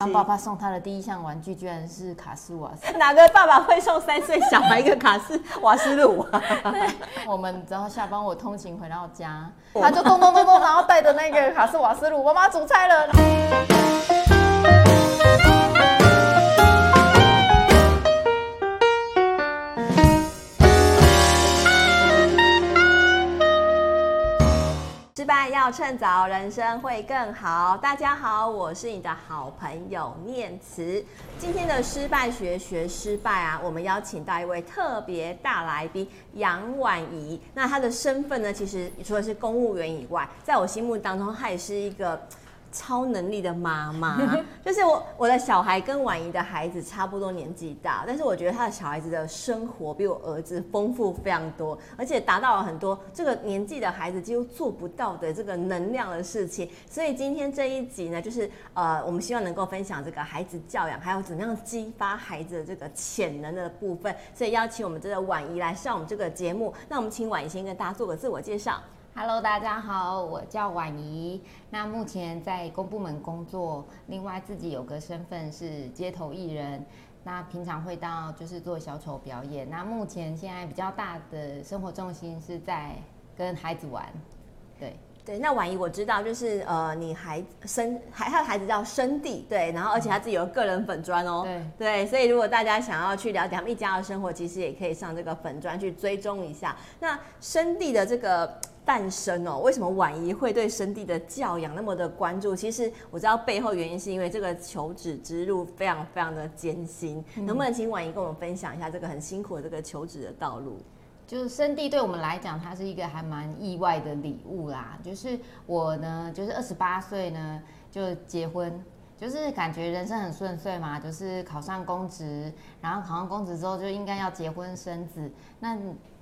当爸爸送他的第一项玩具居然是卡斯瓦斯，哪个爸爸会送三岁小孩一个卡斯 瓦斯炉啊？我们然后下班我通勤回到家，他就咚咚咚咚，然后带着那个卡斯瓦斯炉，妈妈煮菜了。要趁早，人生会更好。大家好，我是你的好朋友念慈。今天的失败学学失败啊，我们邀请到一位特别大来宾杨婉仪。那她的身份呢，其实除了是公务员以外，在我心目当中，她也是一个。超能力的妈妈，就是我我的小孩跟婉仪的孩子差不多年纪大，但是我觉得他的小孩子的生活比我儿子丰富非常多，而且达到了很多这个年纪的孩子几乎做不到的这个能量的事情。所以今天这一集呢，就是呃，我们希望能够分享这个孩子教养，还有怎么样激发孩子的这个潜能的部分。所以邀请我们这个婉仪来上我们这个节目。那我们请婉仪先跟大家做个自我介绍。Hello，大家好，我叫婉怡。那目前在公部门工作，另外自己有个身份是街头艺人。那平常会到就是做小丑表演。那目前现在比较大的生活重心是在跟孩子玩。对对，那婉怡我知道，就是呃，你孩生还他的孩子叫生弟，对，然后而且他自己有个人粉砖哦，对对，所以如果大家想要去了解他们一家的生活，其实也可以上这个粉砖去追踪一下。那生弟的这个。诞生哦，为什么婉仪会对生弟的教养那么的关注？其实我知道背后原因是因为这个求职之路非常非常的艰辛。嗯、能不能请婉仪跟我们分享一下这个很辛苦的这个求职的道路？就是生弟对我们来讲，它是一个还蛮意外的礼物啦。就是我呢，就是二十八岁呢就结婚，就是感觉人生很顺遂嘛，就是考上公职，然后考上公职之后就应该要结婚生子。那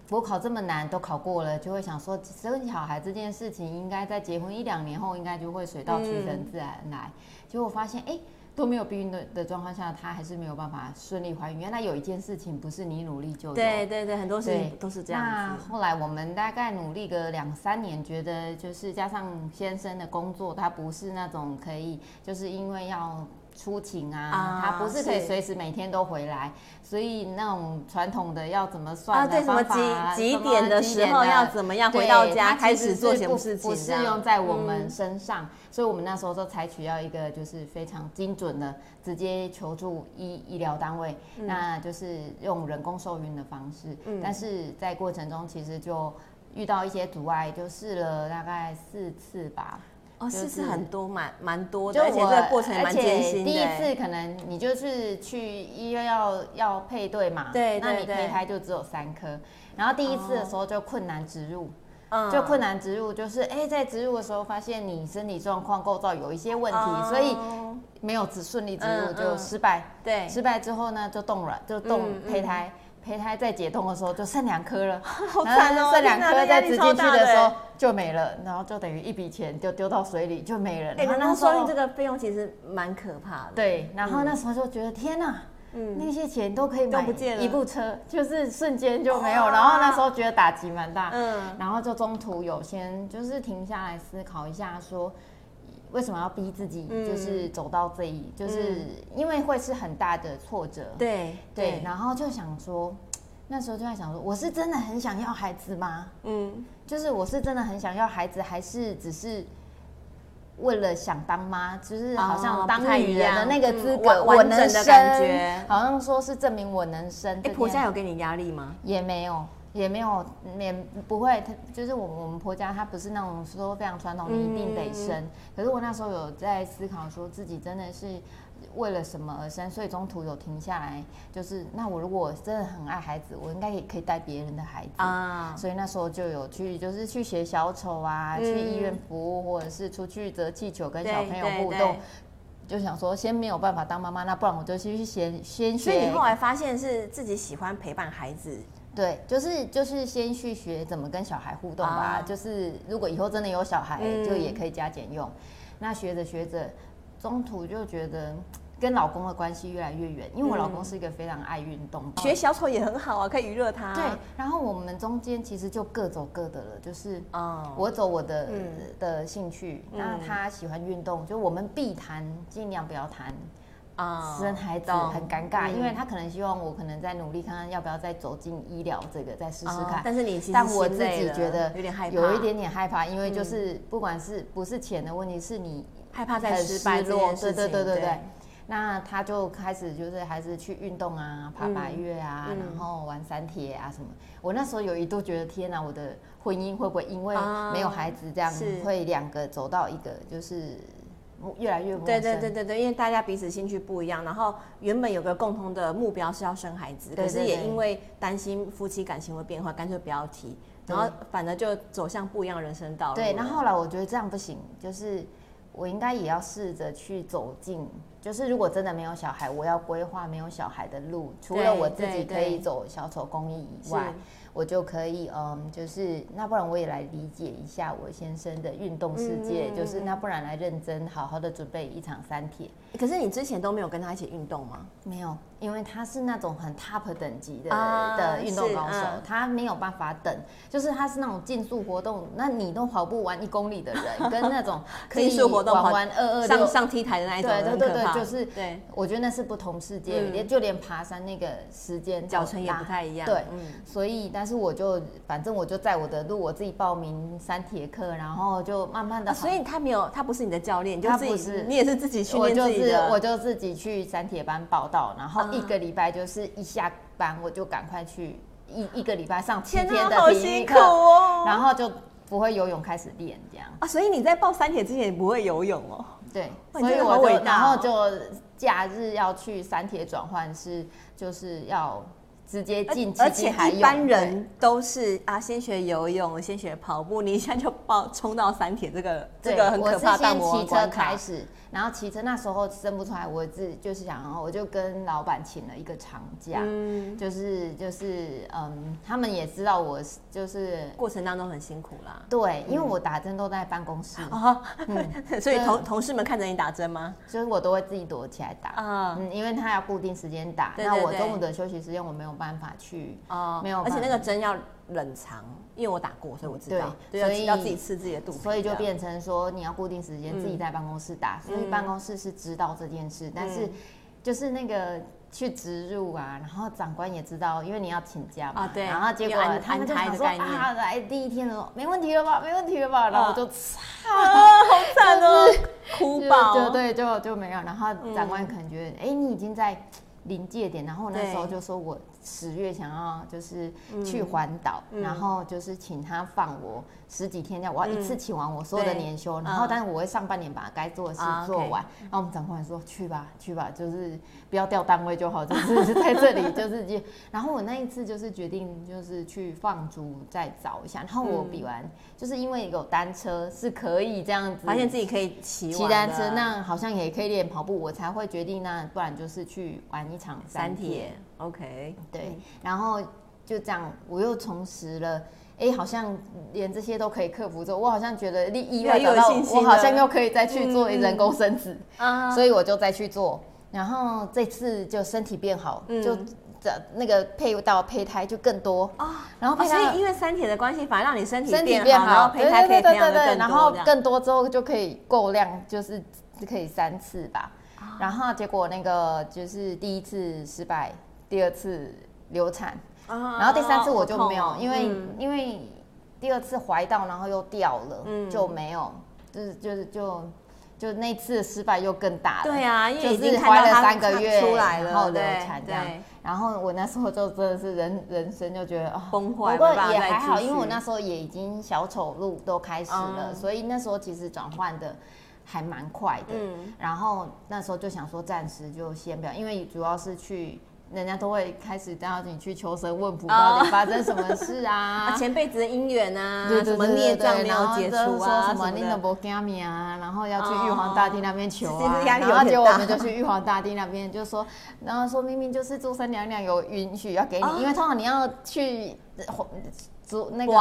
国考这么难都考过了，就会想说生小孩这件事情应该在结婚一两年后应该就会水到渠成自然来。结果我发现哎都没有避孕的的状况下，她还是没有办法顺利怀孕。原来有一件事情不是你努力就有。对对对，很多事情都是这样。那后来我们大概努力个两三年，觉得就是加上先生的工作，他不是那种可以就是因为要。出勤啊，他不是可以随时每天都回来，所以那种传统的要怎么算啊？对，什么几几点的时候要怎么样回到家开始做什么事情？不适用在我们身上，所以我们那时候都采取要一个就是非常精准的，直接求助医医疗单位，那就是用人工受孕的方式。但是在过程中其实就遇到一些阻碍，就试了大概四次吧。哦，是是很多，蛮蛮多的，而且这个过程也蛮艰辛的。第一次可能你就是去医院要要配对嘛，对，那你胚胎就只有三颗，然后第一次的时候就困难植入，就困难植入，就是哎，在植入的时候发现你身体状况构造有一些问题，所以没有只顺利植入就失败，对，失败之后呢就冻卵，就冻胚胎。胚胎在解冻的时候就剩两颗了，好惨哦！剩两颗再植进去的时候就没了，然后就等于一笔钱就丢到水里就没了。哎，那说明这个费用其实蛮可怕的。对，然后那时候就觉得天哪，嗯，那些钱都可以买一部车，就是瞬间就没有。然后那时候觉得打击蛮大，嗯，然后就中途有先就是停下来思考一下说。为什么要逼自己？就是走到这一，就是因为会是很大的挫折。对对，然后就想说，那时候就在想说，我是真的很想要孩子吗？嗯，就是我是真的很想要孩子，还是只是为了想当妈？就是好像当女人的那个资格，我能生，好像说是证明我能生。哎，婆家有给你压力吗？也没有。也没有，也不会。他就是我我们婆家，他不是那种说非常传统，你一定得生。嗯、可是我那时候有在思考，说自己真的是为了什么而生，所以中途有停下来，就是那我如果真的很爱孩子，我应该也可以带别人的孩子啊。所以那时候就有去，就是去学小丑啊，嗯、去医院服务，或者是出去折气球跟小朋友互动。就想说，先没有办法当妈妈，那不然我就去先先学。所以你后来发现是自己喜欢陪伴孩子。对，就是就是先去学怎么跟小孩互动吧。啊、就是如果以后真的有小孩，嗯、就也可以加减用。那学着学着，中途就觉得跟老公的关系越来越远，因为我老公是一个非常爱运动，学小丑也很好啊，可以娱乐他。对，然后我们中间其实就各走各的了，就是我走我的、嗯、的兴趣，那他喜欢运动，就我们必谈，尽量不要谈。啊，生孩子很尴尬，因为他可能希望我可能再努力看看要不要再走进医疗这个，再试试看。但是你其实但我自己觉得有点害怕，有一点点害怕，因为就是不管是不是钱的问题，是你害怕再失败这件事情。对对对对对。那他就开始就是还是去运动啊，爬百岳啊，然后玩山铁啊什么。我那时候有一度觉得天哪，我的婚姻会不会因为没有孩子这样会两个走到一个就是。越来越陌生。对对对对对，因为大家彼此兴趣不一样，然后原本有个共同的目标是要生孩子，可是也因为担心夫妻感情会变化，干脆不要提，然后反而就走向不一样的人生道路。对，那后来我觉得这样不行，就是我应该也要试着去走进，就是如果真的没有小孩，我要规划没有小孩的路，除了我自己可以走小丑公益以外。我就可以，嗯，就是那不然我也来理解一下我先生的运动世界，就是那不然来认真好好的准备一场三铁。可是你之前都没有跟他一起运动吗？没有。因为他是那种很 top 等级的、uh, 的运动高手，嗯、他没有办法等，就是他是那种竞速活动，那你都跑不完一公里的人，跟那种 可以玩完二二上上 T 台的那一种，对对对对，就是对，我觉得那是不同世界，连、嗯、就连爬山那个时间脚程也不太一样，对，嗯、所以但是我就反正我就在我的路，我自己报名三铁课，然后就慢慢的、啊，所以他没有，他不是你的教练，就自己是，你也是自己训练自己的，我就自己去三铁班报道，然后。一个礼拜就是一下班我就赶快去一一个礼拜上七天的体育课，哦、然后就不会游泳开始练这样啊。所以你在报三铁之前你不会游泳哦？对，所以我就然后就假日要去三铁转换是就是要。直接进，而且一般人都是啊，先学游泳，先学跑步，你一下就报冲到三铁，这个这个很可怕。我是先骑车开始，然后骑车那时候生不出来，我自就是想，然后我就跟老板请了一个长假，嗯，就是就是嗯，他们也知道我就是过程当中很辛苦啦。对，因为我打针都在办公室啊，所以同同事们看着你打针吗？所以我都会自己躲起来打啊，嗯，因为他要固定时间打，那我中午的休息时间我没有。办法去哦，没有，而且那个针要冷藏，因为我打过，所以我知道，对，所以要自己吃自己的肚子，所以就变成说你要固定时间自己在办公室打，所以办公室是知道这件事，但是就是那个去植入啊，然后长官也知道，因为你要请假嘛，对，然后结果他们就想说啊，来第一天的时候没问题了吧，没问题了吧，然后我就啊，好惨哦，哭爆，就对，就就没有，然后长官可能觉得，哎，你已经在临界点，然后那时候就说我。十月想要就是去环岛，嗯、然后就是请他放我十几天假，我要一次请完我所有的年休，嗯、然后但是我会上半年把该做的事做完。嗯、然后我们长官说去吧，去吧，就是不要调单位就好，就是 在这里就是。然后我那一次就是决定就是去放逐再找一下，然后我比完、嗯、就是因为有单车是可以这样子，发现自己可以骑骑单车，那好像也可以练跑步，我才会决定那不然就是去玩一场三铁。OK，对，然后就这样，我又重拾了，哎，好像连这些都可以克服之后，我好像觉得意外找到，我好像又可以再去做人工生殖，嗯、所以我就再去做，然后这次就身体变好，嗯、就这那个配到胚胎就更多。啊，哦、然后胚胎、哦、所以因为三铁的关系，反而让你身体变好，身体变好，然后胚胎可以培养更多，对对对对对，然后更多之后就可以够量，就是可以三次吧，哦、然后结果那个就是第一次失败。第二次流产，然后第三次我就没有，因为因为第二次怀到，然后又掉了，就没有，就是就是就就那次的失败又更大了。对啊，因为已经怀了三个月出来了，然后流产这样。然后我那时候就真的是人 人生就觉得哦崩坏，不过也还好，因为我那时候也已经小丑路都开始了，所以那时候其实转换的还蛮快的。嗯然后那时候就想说暂时就先不要，因为主要是去。人家都会开始带你去求神问卜，到底发生什么事啊？前辈子的姻缘啊，什么孽障没有解除啊？什么你都不给命啊？然后要去玉皇大帝那边求啊。然后结果我们就去玉皇大帝那边，就说，然后说明明就是诸生娘娘有允许要给你，因为通常你要去。主那个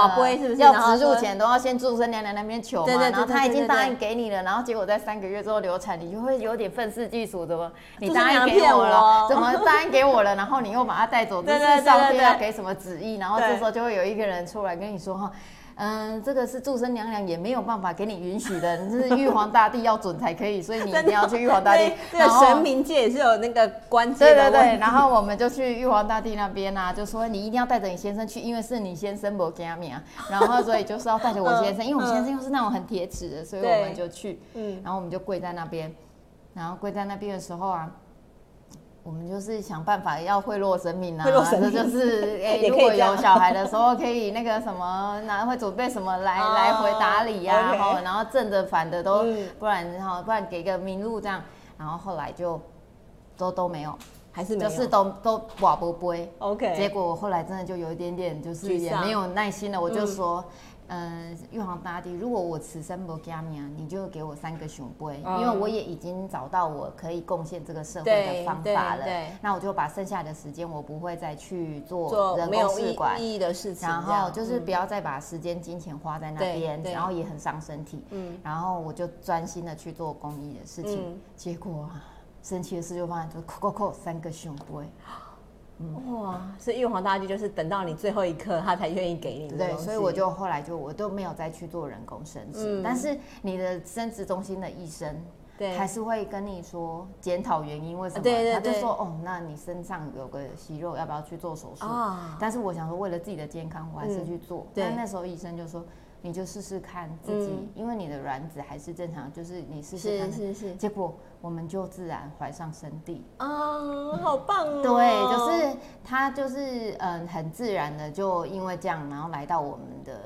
要植入前都要先住生娘娘那边求嘛，然后他已经答应给你了，然后结果在三个月之后流产，你就会有点愤世嫉俗，怎么你答应给我了，怎么答应给我了，然后你又把他带走，这是上天要给什么旨意？然后这时候就会有一个人出来跟你说哈，嗯，这个是祝生娘娘也没有办法给你允许的，你是玉皇大帝要准才可以，所以你一定要去玉皇大帝。这个神明界也是有那个关系。对对对，然后我们就去玉皇大帝那边啊，就说你一定要带着你先生去，因为是你先生不给他命啊，然后所以就是要带着我先生，因为我先生又是那种很铁齿的，所以我们就去，嗯，然后我们就跪在那边，然后跪在那边的时候啊。我们就是想办法要贿赂神明啊，这就是 哎，如果有小孩的时候可以那个什么，然后会准备什么来来回打理呀，然后然后正的反的都，不然然后不然给个名录这样，然后后来就都都没有，还是就是都都瓦不杯，OK，结果我后来真的就有一点点就是也没有耐心了，我就说。嗯，玉皇大帝，如果我此生不加冕，你就给我三个熊杯，嗯、因为我也已经找到我可以贡献这个社会的方法了。那我就把剩下的时间，我不会再去做人工试管意义的事情，然后就是不要再把时间、金钱花在那边，然后也很伤身体。嗯，然后我就专心的去做公益的事情。嗯、结果啊，神奇的事就发生，就扣扣扣三个熊杯。嗯、哇！所以玉皇大帝就是等到你最后一刻，他才愿意给你。对，所以我就后来就我都没有再去做人工生殖。嗯、但是你的生殖中心的医生，对，还是会跟你说检讨原因，为什么？对，对对。他就说哦，那你身上有个息肉，要不要去做手术？哦、但是我想说，为了自己的健康，我还是去做。嗯、但那时候医生就说。你就试试看自己，嗯、因为你的卵子还是正常，就是你试试看。是是是。结果我们就自然怀上生地。啊、嗯，好棒哦！对，就是他就是嗯，很自然的就因为这样，然后来到我们的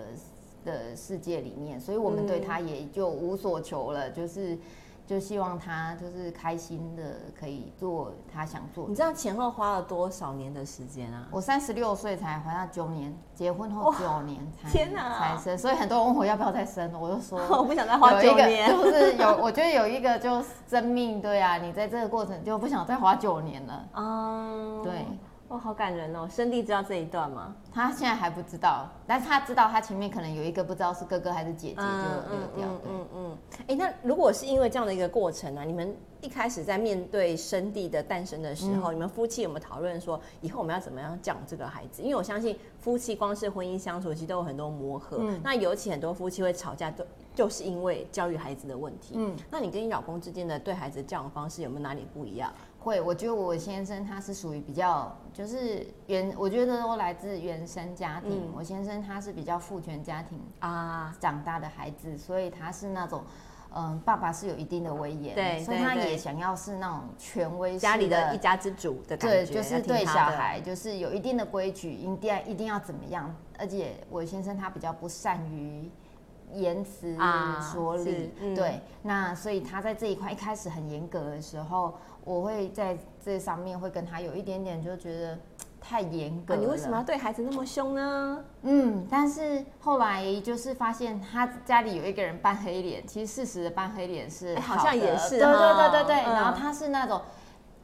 的世界里面，所以我们对他也就无所求了，就是。就希望他就是开心的，可以做他想做。你知道前后花了多少年的时间啊？我三十六岁才怀他九年，结婚后九年才天哪才生，所以很多人问我要不要再生，我就说 我不想再花九年。就是有，我觉得有一个就生命，对啊，你在这个过程就不想再花九年了。嗯，对。哇，好感人哦！生弟知道这一段吗？他现在还不知道，但是他知道他前面可能有一个不知道是哥哥还是姐姐，就流掉。嗯嗯嗯。哎，那如果是因为这样的一个过程呢、啊？你们一开始在面对生弟的诞生的时候，嗯、你们夫妻有没有讨论说以后我们要怎么样教这个孩子？因为我相信夫妻光是婚姻相处，其实都有很多磨合。嗯。那尤其很多夫妻会吵架，都就是因为教育孩子的问题。嗯。那你跟你老公之间的对孩子的教养方式有没有哪里不一样？会，我觉得我先生他是属于比较，就是原，我觉得都来自原生家庭。嗯、我先生他是比较父权家庭啊长大的孩子，所以他是那种，嗯，爸爸是有一定的威严，对，所以他也想要是那种权威家里的一家之主的感觉，对，就是对小孩就是有一定的规矩，一定要一定要怎么样。而且我先生他比较不善于。言辞说理，嗯、对，那所以他在这一块一开始很严格的时候，我会在这上面会跟他有一点点就觉得太严格。啊，你为什么要对孩子那么凶呢？嗯，但是后来就是发现他家里有一个人扮黑脸，其实事实的扮黑脸是好，好像也是，对对对对对，嗯、然后他是那种。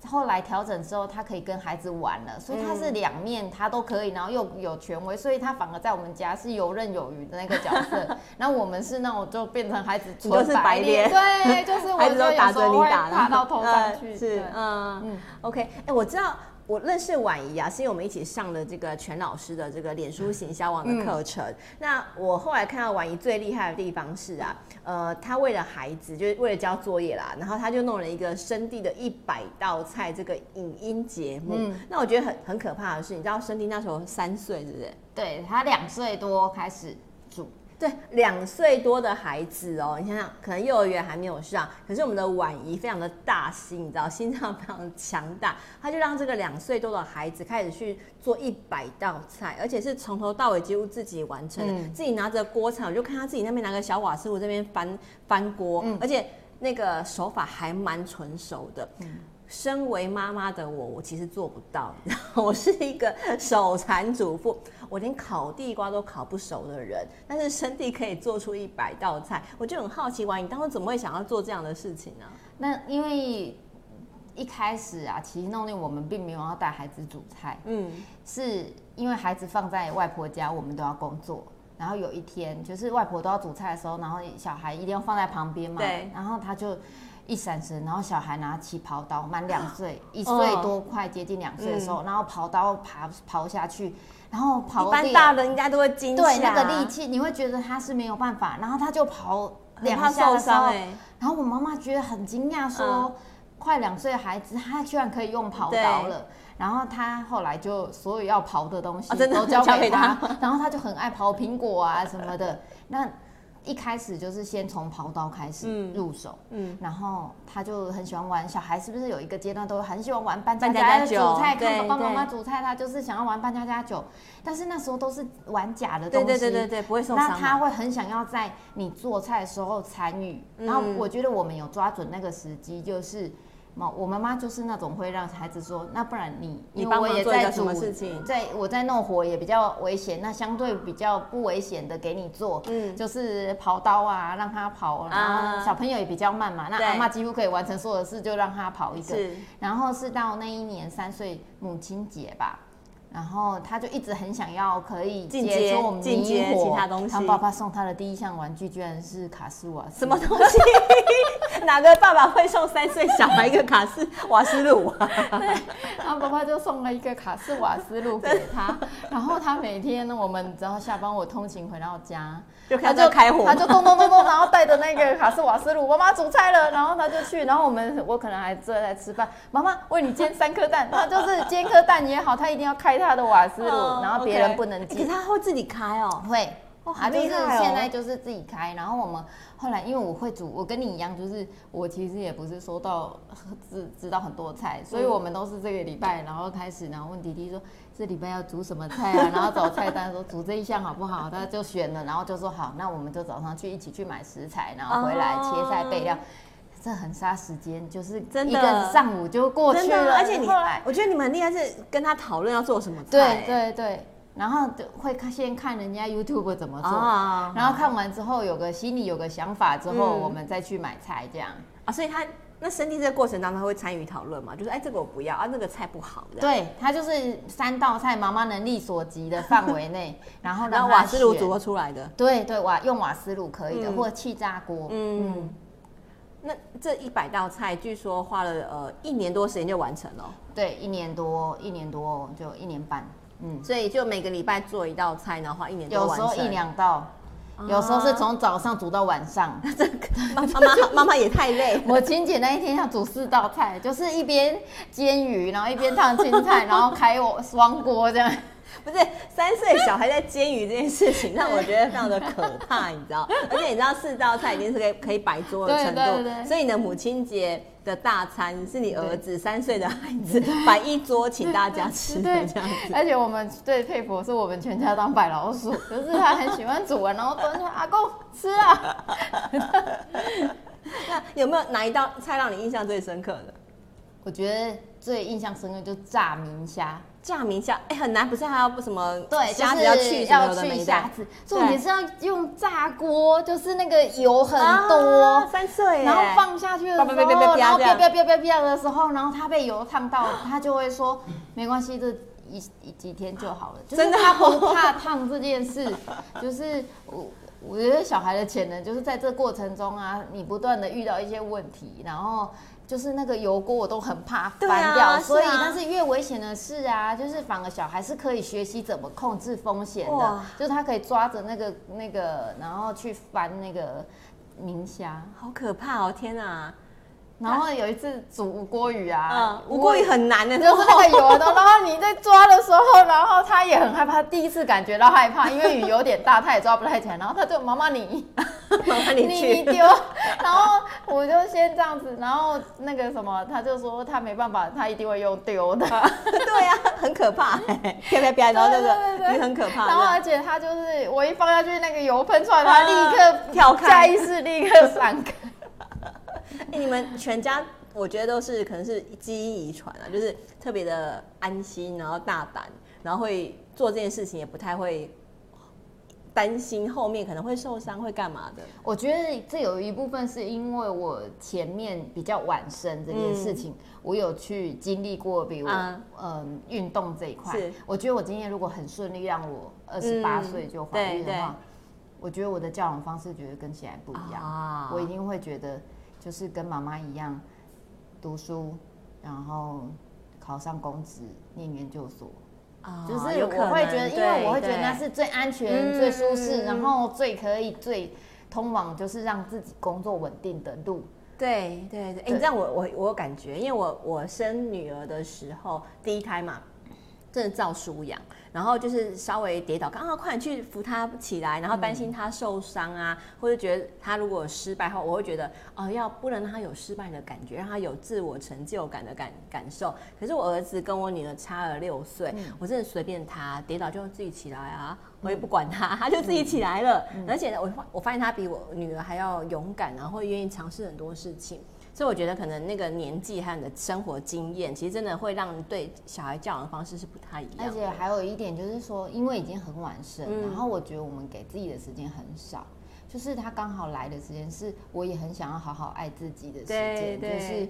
后来调整之后，他可以跟孩子玩了，所以他是两面他都可以，然后又有权威，所以他反而在我们家是游刃有余的那个角色。然后我们是那种就变成孩子就是白脸，对，就是我就有时候会爬到头上去，是嗯嗯，OK，哎、欸，我知道。我认识婉仪啊，是因为我们一起上了这个全老师的这个脸书行销网的课程。嗯、那我后来看到婉仪最厉害的地方是啊，呃，她为了孩子，就是为了交作业啦，然后她就弄了一个生地的一百道菜这个影音节目。嗯、那我觉得很很可怕的是，你知道生地那时候三岁，是不是？对，他两岁多开始煮。对，两岁多的孩子哦，你想想，可能幼儿园还没有上，可是我们的婉仪非常的大心，你知道，心脏非常强大，他就让这个两岁多的孩子开始去做一百道菜，而且是从头到尾几乎自己完成，嗯、自己拿着锅铲，我就看他自己那边拿个小瓦斯炉这边翻翻锅，嗯、而且那个手法还蛮纯熟的。嗯身为妈妈的我，我其实做不到。我是一个手残主妇，我连烤地瓜都烤不熟的人。但是生地可以做出一百道菜，我就很好奇，哇，你当初怎么会想要做这样的事情呢？那因为一开始啊，其实弄令我们并没有要带孩子煮菜，嗯，是因为孩子放在外婆家，我们都要工作。然后有一天，就是外婆都要煮菜的时候，然后小孩一定要放在旁边嘛，对，然后他就。一闪神，然后小孩拿起刨刀，满两岁，一岁多快接近两岁的时候，然后刨刀爬刨下去，然后刨。一般大人应该都会惊吓。对，那个力气，你会觉得他是没有办法，然后他就刨两下的时候，然后我妈妈觉得很惊讶，说，快两岁的孩子，他居然可以用刨刀了。然后他后来就所有要刨的东西都交给 他，然后他就很爱刨苹果啊什么的。那一开始就是先从刨刀开始入手，嗯，然后他就很喜欢玩。小孩是不是有一个阶段都很喜欢玩扮家家酒？煮菜，看爸爸妈妈煮菜，他就是想要玩扮家家酒。但是那时候都是玩假的东西，对对对对，不会受伤。那他会很想要在你做菜的时候参与。然后我觉得我们有抓准那个时机，就是。我妈妈就是那种会让孩子说，那不然你你帮我做一个什么事情，在我在弄火也比较危险，那相对比较不危险的给你做，嗯，就是刨刀啊，让他刨，然后小朋友也比较慢嘛，那阿妈几乎可以完成所有的事，就让他刨一个，然后是到那一年三岁母亲节吧。然后他就一直很想要可以接触我们进阶其他东西。他爸爸送他的第一项玩具居然是卡斯瓦斯。什么东西？哪个爸爸会送三岁小孩一个卡式瓦斯炉 啊？对，然后爸爸就送了一个卡式瓦斯炉给他。然后他每天我们只要下班我通勤回到家，就他就开火，他就咚咚咚咚，然后带着那个卡式瓦斯炉，妈妈煮菜了，然后他就去，然后我们我可能还正在吃饭，妈妈为你煎三颗蛋，他就是煎颗蛋也好，他一定要开他的瓦斯炉，然后别人不能煎。可是他会自己开哦，会，他就是现在就是自己开。然后我们后来因为我会煮，我跟你一样，就是我其实也不是说到 知知道很多菜，所以我们都是这个礼拜，然后开始，然后问弟弟说这礼拜要煮什么菜啊，然后找菜单说煮这一项好不好，他就选了，然后就说好，那我们就早上去一起去买食材，然后回来切菜备料。这很杀时间，就是一个上午就过去了。而且你后来，我觉得你们很厉害，是跟他讨论要做什么菜。对对对，然后就会看先看人家 YouTube 怎么做，然后看完之后有个心里有个想法之后，我们再去买菜这样。啊，所以他那生地这个过程当中他会参与讨论嘛？就是哎，这个我不要啊，那个菜不好。对，他就是三道菜，妈妈能力所及的范围内，然后让瓦斯炉煮出来的。对对，瓦用瓦斯炉可以的，或者气炸锅。嗯。那这一百道菜，据说花了呃一年多时间就完成了。对，一年多，一年多就一年半。嗯，所以就每个礼拜做一道菜，然后一年。有时候一两道，有时候是从早上煮到晚上。这个妈妈妈妈也太累。母亲节那一天要煮四道菜，就是一边煎鱼，然后一边烫青菜，然后开我双锅这样。不是三岁小孩在煎鱼这件事情，让我觉得非常的可怕，你知道？而且你知道四道菜已经是可以可以摆桌的程度，对对对，所以你的，母亲节的大餐是你儿子三岁的孩子 摆一桌请大家吃的这样子。而且我们最佩服是我们全家当白老鼠，就是他很喜欢煮完，然后端出来，阿公吃啊。那有没有哪一道菜让你印象最深刻的？我觉得最印象深刻就是炸明虾。炸明虾哎很难，不是还要不什么？对，虾子要去要去虾子，重点是要用炸锅，就是那个油很多，三岁，然后放下去的时候，然后啪啪啪啪啪的时候，然后它被油烫到，他就会说没关系，这一一几天就好了。真的，他不怕烫这件事，就是我我觉得小孩的潜能就是在这过程中啊，你不断的遇到一些问题，然后。就是那个油锅我都很怕翻掉，啊、所以但是越危险的事啊，就是反而小孩是可以学习怎么控制风险的，就是他可以抓着那个那个，然后去翻那个明虾，好可怕哦！天哪！然后有一次煮吴锅鱼啊，吴锅鱼很难的，就是那个油的。然后你在抓的时候，然后他也很害怕，第一次感觉到害怕，因为鱼有点大，他也抓不太起来。然后他就妈妈你，妈妈你去你丢。然后我就先这样子，然后那个什么，他就说他没办法，他一定会用丢的。对呀，很可怕，啪啪啪，然后那个鱼很可怕。然后而且他就是我一放下去，那个油喷出来，他立刻跳开，下意识立刻闪开。欸、你们全家我觉得都是可能是基因遗传啊，就是特别的安心，然后大胆，然后会做这件事情，也不太会担心后面可能会受伤，会干嘛的。我觉得这有一部分是因为我前面比较晚生这件事情，嗯、我有去经历过，比如嗯运、呃、动这一块。是我觉得我今天如果很顺利，让我二十八岁就怀孕的话，嗯、我觉得我的教养方式绝对跟现在不一样。啊、我一定会觉得。就是跟妈妈一样读书，然后考上公职，念研究所。啊，就是我会觉得，因为我会觉得那是最安全、最舒适，然后最可以最通往就是让自己工作稳定的路。对对对，哎，你知道我我我有感觉，因为我我生女儿的时候，第一胎嘛。真的照书养，然后就是稍微跌倒，刚好快点去扶他起来，然后担心他受伤啊，嗯、或者觉得他如果失败后，我会觉得哦，要不能让他有失败的感觉，让他有自我成就感的感感受。可是我儿子跟我女儿差了六岁，嗯、我真的随便他跌倒就自己起来啊，我也不管他，他就自己起来了。嗯、而且呢，我我发现他比我女儿还要勇敢，然后愿意尝试很多事情。所以我觉得可能那个年纪和你的生活经验，其实真的会让对小孩教养的方式是不太一样。而且还有一点就是说，因为已经很晚生，嗯、然后我觉得我们给自己的时间很少，就是他刚好来的时间是我也很想要好好爱自己的时间，就是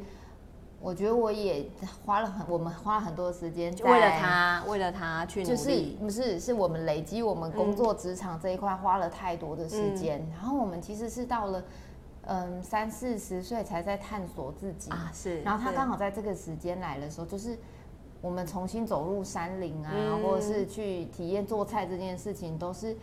我觉得我也花了很，我们花了很多时间为了他，为了他去努力，就是不是是我们累积我们工作职场这一块花了太多的时间，嗯、然后我们其实是到了。嗯，三四十岁才在探索自己啊，是。然后他刚好在这个时间来的时候，就是我们重新走入山林啊，嗯、或者是去体验做菜这件事情，都是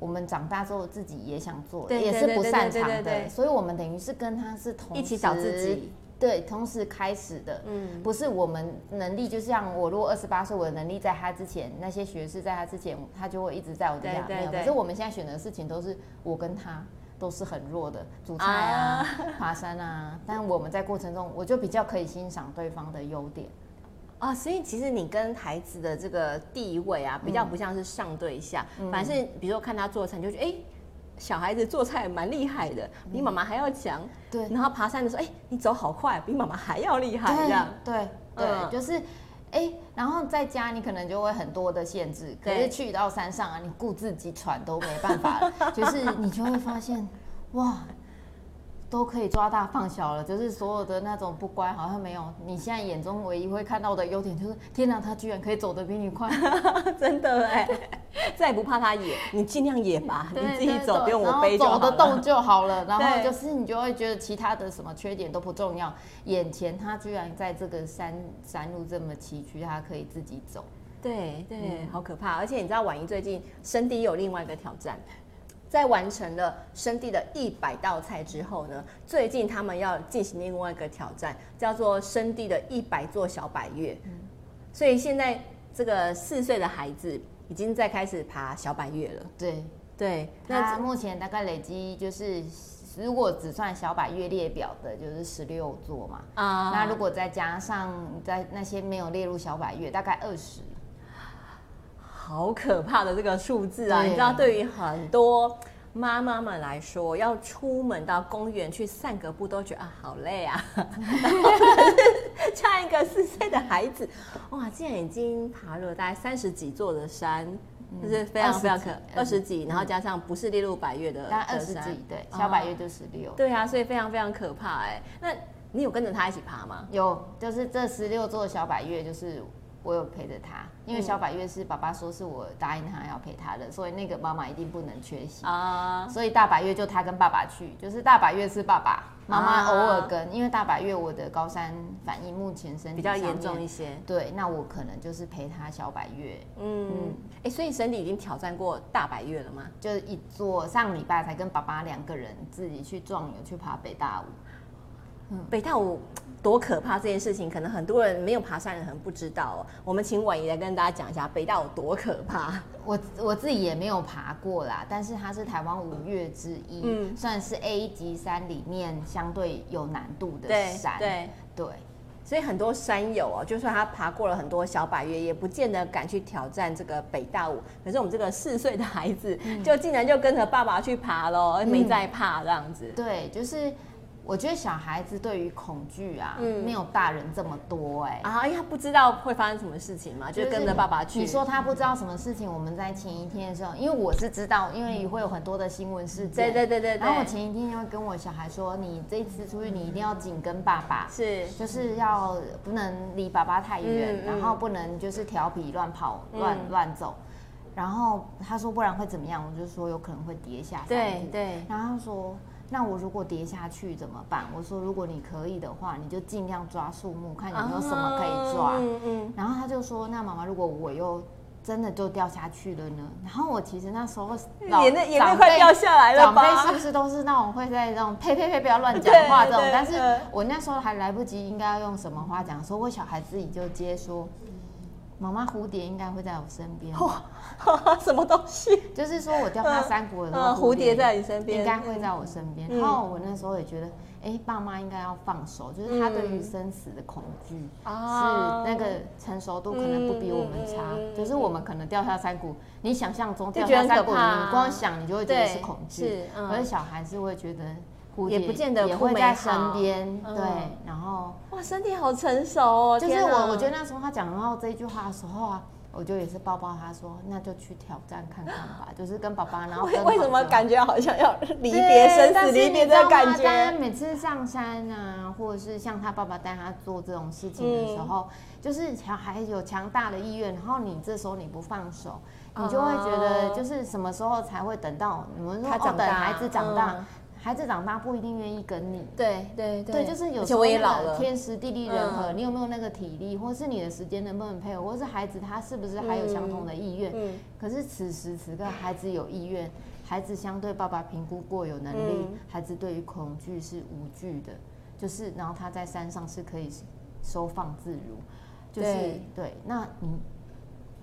我们长大之后自己也想做，也是不擅长的。所以，我们等于是跟他是同时一起找自己，对，同时开始的。嗯，不是我们能力，就像我如果二十八岁，我的能力在他之前，那些学士在他之前，他就会一直在我底下。没有。可是我们现在选的事情都是我跟他。都是很弱的，煮菜啊，啊 爬山啊，但我们在过程中，我就比较可以欣赏对方的优点啊。所以其实你跟孩子的这个地位啊，比较不像是上对下，嗯、反正比如说看他做菜，你就觉得哎、欸，小孩子做菜蛮厉害的，比妈妈还要强。对，然后爬山的时候，哎、欸，你走好快，比妈妈还要厉害，这样。对对，就是。哎，然后在家你可能就会很多的限制，可是去到山上啊，你顾自己喘都没办法了，就是你就会发现，哇。都可以抓大放小了，就是所有的那种不乖好像没有。你现在眼中唯一会看到的优点就是，天哪，他居然可以走得比你快，真的哎！再也不怕他野，你尽量野吧，你自己走，不用我背，走得动就好了。然后就是你就会觉得其他的什么缺点都不重要，眼前他居然在这个山山路这么崎岖，他可以自己走。对对，好可怕！而且你知道婉莹最近身体有另外一个挑战。在完成了生地的一百道菜之后呢，最近他们要进行另外一个挑战，叫做生地的一百座小百月。嗯，所以现在这个四岁的孩子已经在开始爬小百月了。对对，那目前大概累积就是，如果只算小百月列表的，就是十六座嘛。啊，那如果再加上在那些没有列入小百月，大概二十。好可怕的这个数字啊！你知道，对于很多妈妈们来说，要出门到公园去散个步，都觉得啊好累啊。像一个四岁的孩子，哇，竟然已经爬了大概三十几座的山，嗯、就是非常非常可二十几，然后加上不是列入百岳的，大概二十几，对，小百岳就十六。对啊，所以非常非常可怕哎。那你有跟着他一起爬吗？有，就是这十六座小百岳，就是。我有陪着他，因为小百月是爸爸说是我答应他要陪他的，所以那个妈妈一定不能缺席啊。所以大百月就他跟爸爸去，就是大百月是爸爸，妈妈偶尔跟。因为大百月我的高山反应目前身体比较严重一些，对，那我可能就是陪他小百月。嗯嗯，哎，所以身体已经挑战过大百月了吗？就是一座上礼拜才跟爸爸两个人自己去壮游去爬北大武。嗯，北大五。多可怕这件事情，可能很多人没有爬山的人不知道哦。我们请婉仪来跟大家讲一下北大有多可怕。我我自己也没有爬过啦，但是它是台湾五岳之一，嗯，算是 A 级山里面相对有难度的山。对对，对所以很多山友哦，就算他爬过了很多小百岳，也不见得敢去挑战这个北大五。可是我们这个四岁的孩子，嗯、就竟然就跟着爸爸去爬喽，没在怕这样子。嗯、对，就是。我觉得小孩子对于恐惧啊，嗯、没有大人这么多哎、欸、啊，因为他不知道会发生什么事情嘛，就跟着爸爸去。你说他不知道什么事情？我们在前一天的时候，因为我是知道，因为会有很多的新闻事件。对对对对。然后我前一天就会跟我小孩说：“你这一次出去，你一定要紧跟爸爸，是，就是要不能离爸爸太远，嗯、然后不能就是调皮乱跑、乱乱、嗯、走。”然后他说：“不然会怎么样？”我就说：“有可能会跌下山。”对对。然后他说。那我如果跌下去怎么办？我说如果你可以的话，你就尽量抓树木，看有没有什么可以抓。嗯嗯。然后他就说，那妈妈，如果我又真的就掉下去了呢？然后我其实那时候眼泪眼泪快掉下来了吧？长辈是不是都是那种会在那种呸呸呸不要乱讲话这种？但是我那时候还来不及，应该要用什么话讲？说我小孩自己就接说，妈妈蝴蝶应该会在我身边。什么东西？就是说我掉下山谷的时候，蝴蝶在你身边，应该会在我身边。然后我那时候也觉得。哎，爸妈应该要放手，就是他对于生死的恐惧，是那个成熟度可能不比我们差。就是我们可能掉下山谷，你想象中掉下山谷，你光想你就会觉得是恐惧。是，可是小孩子会觉得蝴蝶也不见得也会在身边。对，然后哇，身体好成熟哦。就是我，我觉得那时候他讲到这一句话的时候啊。我就也是抱抱他说，那就去挑战看看吧，就是跟爸爸，然后为为什么感觉好像要离别生死离别的感觉？但每次上山啊，或者是像他爸爸带他做这种事情的时候，嗯、就是小孩有强大的意愿，然后你这时候你不放手，你就会觉得就是什么时候才会等到你们说他等孩子长大。嗯孩子长大不一定愿意跟你，对对对，对，就是有时候那个天时地利人和，你有没有那个体力，或是你的时间能不能配合，或是孩子他是不是还有相同的意愿？嗯，可是此时此刻孩子有意愿，孩子相对爸爸评估过有能力，孩子对于恐惧是无惧的，就是然后他在山上是可以收放自如，就是对，那你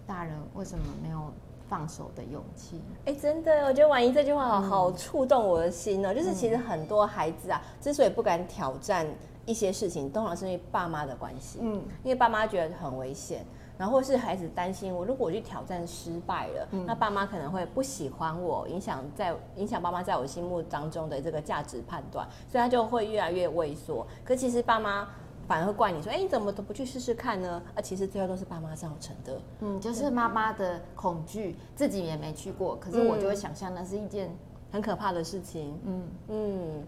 大人为什么没有？放手的勇气，哎，真的，我觉得婉仪这句话好好触动我的心呢。就是其实很多孩子啊，之所以不敢挑战一些事情，通常是因为爸妈的关系。嗯，因为爸妈觉得很危险，然后或是孩子担心我，如果我去挑战失败了，那爸妈可能会不喜欢我，影响在影响爸妈在我心目当中的这个价值判断，所以他就会越来越畏缩。可其实爸妈。反而会怪你说，哎，你怎么都不去试试看呢？啊，其实最后都是爸妈造成的。嗯，就是妈妈的恐惧，自己也没去过，可是我就会想象那是一件很可怕的事情。嗯嗯。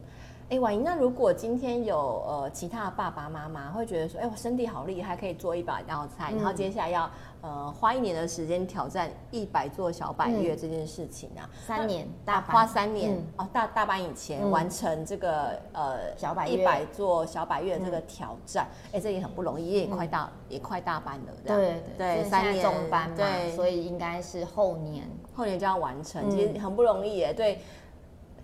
哎，婉莹，那如果今天有呃其他的爸爸妈妈会觉得说，哎，我身体好厉害，可以做一把腰菜，嗯、然后接下来要呃花一年的时间挑战一百座小百月这件事情啊，三年大花三年、嗯、哦，大大班以前、嗯、完成这个呃小百一百座小百月这个挑战，哎、嗯，这也很不容易，也快大、嗯、也快大班了，对对对，三年中班嘛，对，所以应该是后年。后年就要完成，其实很不容易耶，对。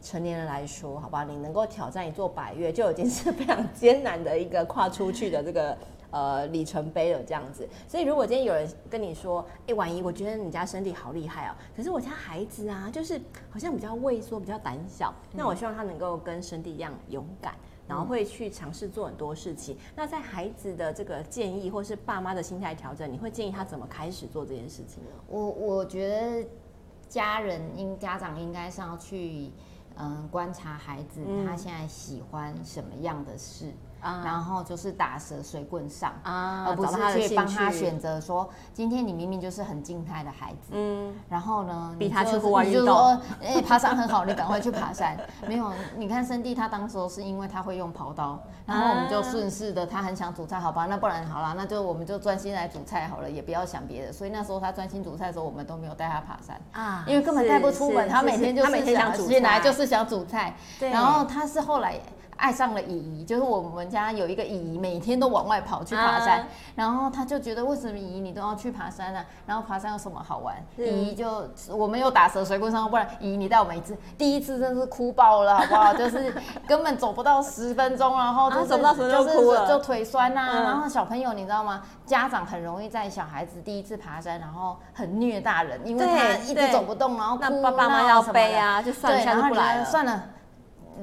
成年人来说，好吧，你能够挑战一座百岳，就已经是非常艰难的一个跨出去的这个呃里程碑了，这样子。所以，如果今天有人跟你说，哎、欸，婉仪，我觉得你家身体好厉害哦，可是我家孩子啊，就是好像比较畏缩，比较胆小。那我希望他能够跟身体一样勇敢，然后会去尝试做很多事情。那在孩子的这个建议，或是爸妈的心态调整，你会建议他怎么开始做这件事情呢？我我觉得家人应家长应该是要去。嗯，观察孩子他现在喜欢什么样的事。然后就是打蛇随棍上啊，而不是去帮他选择说，今天你明明就是很静态的孩子，嗯，然后呢，逼他去户外运动，你就说，哎，爬山很好，你赶快去爬山。没有，你看森弟他当时候是因为他会用刨刀，然后我们就顺势的，他很想煮菜，好吧，那不然好了，那就我们就专心来煮菜好了，也不要想别的。所以那时候他专心煮菜的时候，我们都没有带他爬山啊，因为根本带不出门，他每天就是想进来就是想煮菜，对，然后他是后来。爱上了姨姨，就是我们家有一个姨姨，每天都往外跑去爬山，啊、然后他就觉得为什么姨姨你都要去爬山呢、啊？然后爬山有什么好玩？姨姨就我们又打蛇随棍上，不然姨姨你带我们一次，第一次真是哭爆了，好不好？就是根本走不到十分钟，然后就走不到十分钟就哭了，就腿酸呐、然后小朋友你知道吗？家长很容易在小孩子第一次爬山，然后很虐大人，因为他一直走不动，然后哭，那爸爸妈妈要背啊，就算了，然后不来了，算了。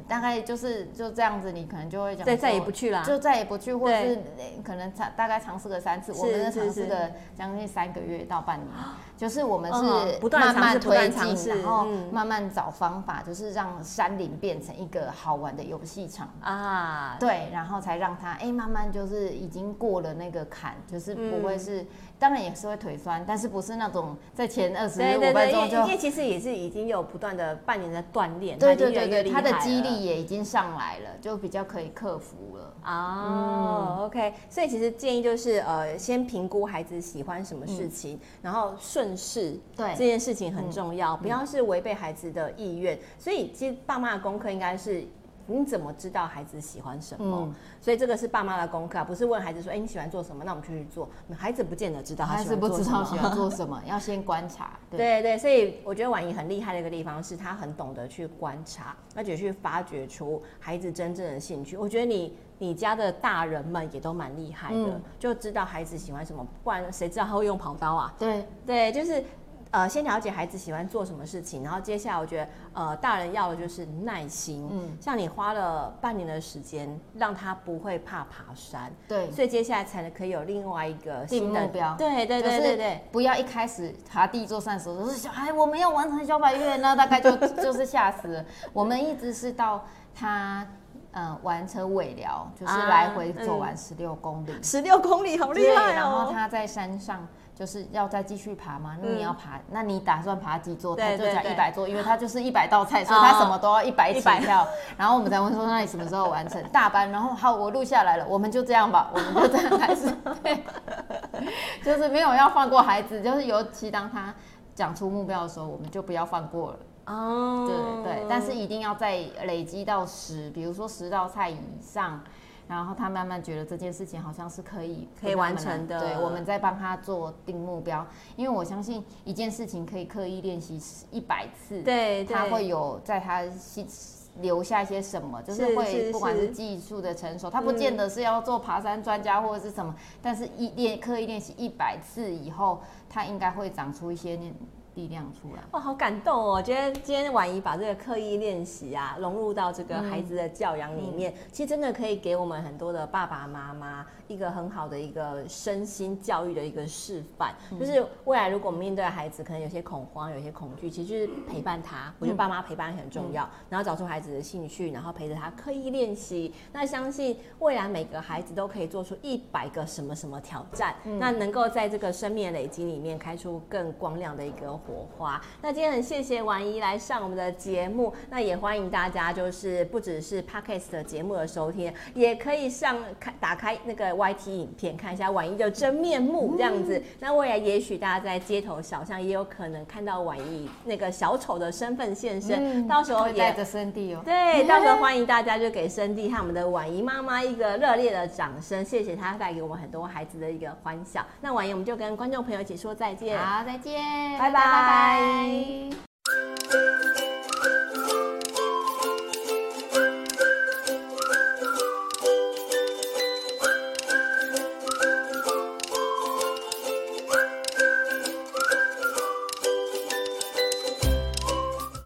大概就是就这样子，你可能就会讲，再再也不去了，就再也不去，或者是可能尝大概尝试个三次，我们尝试个将近三个月到半年。就是我们是不断慢慢推进，然后慢慢找方法，就是让山林变成一个好玩的游戏场啊。对，然后才让他哎慢慢就是已经过了那个坎，就是不会是，当然也是会腿酸，但是不是那种在前二十五分钟就，因为其实也是已经有不断的半年的锻炼，对对对对，他的肌力也已经上来了，就比较可以克服了啊。OK，所以其实建议就是呃先评估孩子喜欢什么事情，然后顺。正视对这件事情很重要，不要是违背孩子的意愿。所以其实爸妈的功课应该是你怎么知道孩子喜欢什么？嗯、所以这个是爸妈的功课，不是问孩子说，哎、欸，你喜欢做什么？那我们就去做。孩子不见得知道他喜欢做什么，孩子不知道喜欢做什么，要先观察。对对，对，所以我觉得婉仪很厉害的一个地方是，她很懂得去观察，而且去发掘出孩子真正的兴趣。我觉得你你家的大人们也都蛮厉害的，嗯、就知道孩子喜欢什么，不然谁知道他会用跑刀啊？对对，就是。呃，先了解孩子喜欢做什么事情，然后接下来我觉得，呃，大人要的就是耐心。嗯，像你花了半年的时间，让他不会怕爬山，对，所以接下来才能可以有另外一个新的目标。对对对对对，不要一开始爬第一座山的时候，就是小孩我们要完成小百月，那大概就 就是吓死了。我们一直是到他嗯完成尾疗，就是来回走完十六公里，十六公里好厉害哦。然后他在山上。就是要再继续爬吗？那你要爬，嗯、那你打算爬几座？他就讲一百座，因为他就是一百道菜，所以他什么都要一百起跳。然后我们才问说，那你什么时候完成大班？然后好，我录下来了，我们就这样吧，我们就这样开始。对，就是没有要放过孩子，就是尤其当他讲出目标的时候，我们就不要放过了。哦，对对，但是一定要再累积到十，比如说十道菜以上。然后他慢慢觉得这件事情好像是可以可以完成的，对，我们在帮他做定目标，因为我相信一件事情可以刻意练习一百次，对，他会有在他心留下一些什么，就是会不管是技术的成熟，他不见得是要做爬山专家或者是什么，但是一练刻意练习一百次以后，他应该会长出一些力量出来哇，好感动哦！我觉得今天婉仪把这个刻意练习啊融入到这个孩子的教养里面，嗯、其实真的可以给我们很多的爸爸妈妈一个很好的一个身心教育的一个示范。嗯、就是未来如果我们面对孩子可能有些恐慌、有些恐惧，其实就是陪伴他。我觉得爸妈陪伴很重要，嗯、然后找出孩子的兴趣，然后陪着他刻意练习。那相信未来每个孩子都可以做出一百个什么什么挑战，嗯、那能够在这个生命的累积里面开出更光亮的一个。火花。那今天很谢谢婉仪来上我们的节目，那也欢迎大家，就是不只是 Podcast 的节目的收听，也可以上开打开那个 YT 影片，看一下婉仪的真面目这样子。嗯、那未来也许大家在街头小巷也有可能看到婉仪那个小丑的身份现身，嗯、到时候也带着生弟哦。对，到时候欢迎大家就给生弟和我们的婉仪妈妈一个热烈的掌声，谢谢她带给我们很多孩子的一个欢笑。那婉仪，我们就跟观众朋友一起说再见，好，再见，拜拜。拜拜。